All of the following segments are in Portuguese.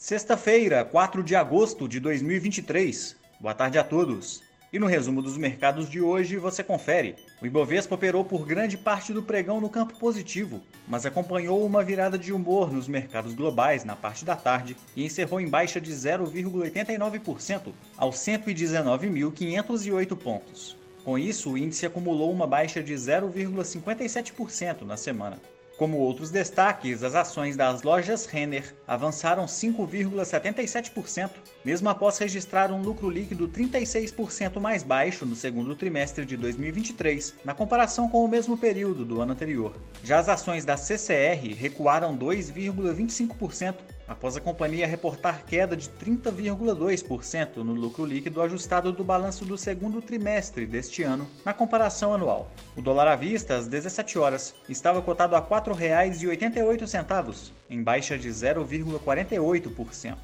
Sexta-feira, 4 de agosto de 2023. Boa tarde a todos. E no resumo dos mercados de hoje você confere. O Ibovespa operou por grande parte do pregão no campo positivo, mas acompanhou uma virada de humor nos mercados globais na parte da tarde e encerrou em baixa de 0,89% aos 119.508 pontos. Com isso, o índice acumulou uma baixa de 0,57% na semana. Como outros destaques, as ações das lojas Renner avançaram 5,77%, mesmo após registrar um lucro líquido 36% mais baixo no segundo trimestre de 2023, na comparação com o mesmo período do ano anterior. Já as ações da CCR recuaram 2,25%, após a companhia reportar queda de 30,2% no lucro líquido ajustado do balanço do segundo trimestre deste ano, na comparação anual. O dólar à vista, às 17 horas, estava cotado a R$ 4,88, em baixa de 0,48%.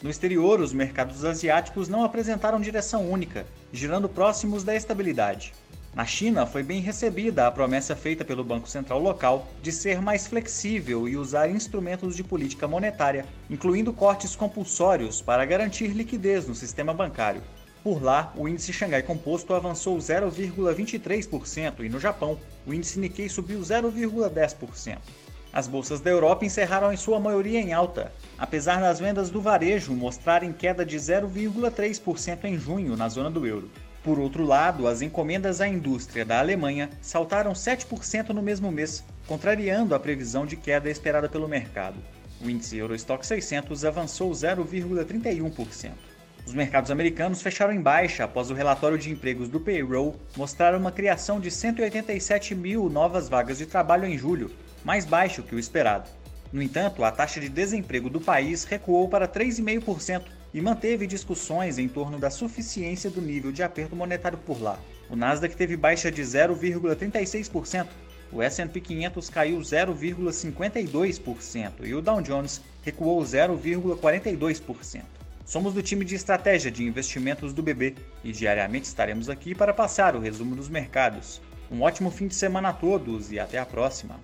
No exterior, os mercados asiáticos não apresentaram direção única, girando próximos da estabilidade. Na China, foi bem recebida a promessa feita pelo Banco Central local de ser mais flexível e usar instrumentos de política monetária, incluindo cortes compulsórios para garantir liquidez no sistema bancário. Por lá, o índice Xangai Composto avançou 0,23% e no Japão, o índice Nikkei subiu 0,10%. As bolsas da Europa encerraram em sua maioria em alta, apesar das vendas do varejo mostrarem queda de 0,3% em junho na zona do euro. Por outro lado, as encomendas à indústria da Alemanha saltaram 7% no mesmo mês, contrariando a previsão de queda esperada pelo mercado. O índice Eurostock 600 avançou 0,31%. Os mercados americanos fecharam em baixa após o relatório de empregos do payroll mostrar uma criação de 187 mil novas vagas de trabalho em julho, mais baixo que o esperado. No entanto, a taxa de desemprego do país recuou para 3,5% e manteve discussões em torno da suficiência do nível de aperto monetário por lá. O Nasdaq teve baixa de 0,36%, o S&P 500 caiu 0,52% e o Dow Jones recuou 0,42%. Somos do time de estratégia de investimentos do BB e diariamente estaremos aqui para passar o resumo dos mercados. Um ótimo fim de semana a todos e até a próxima!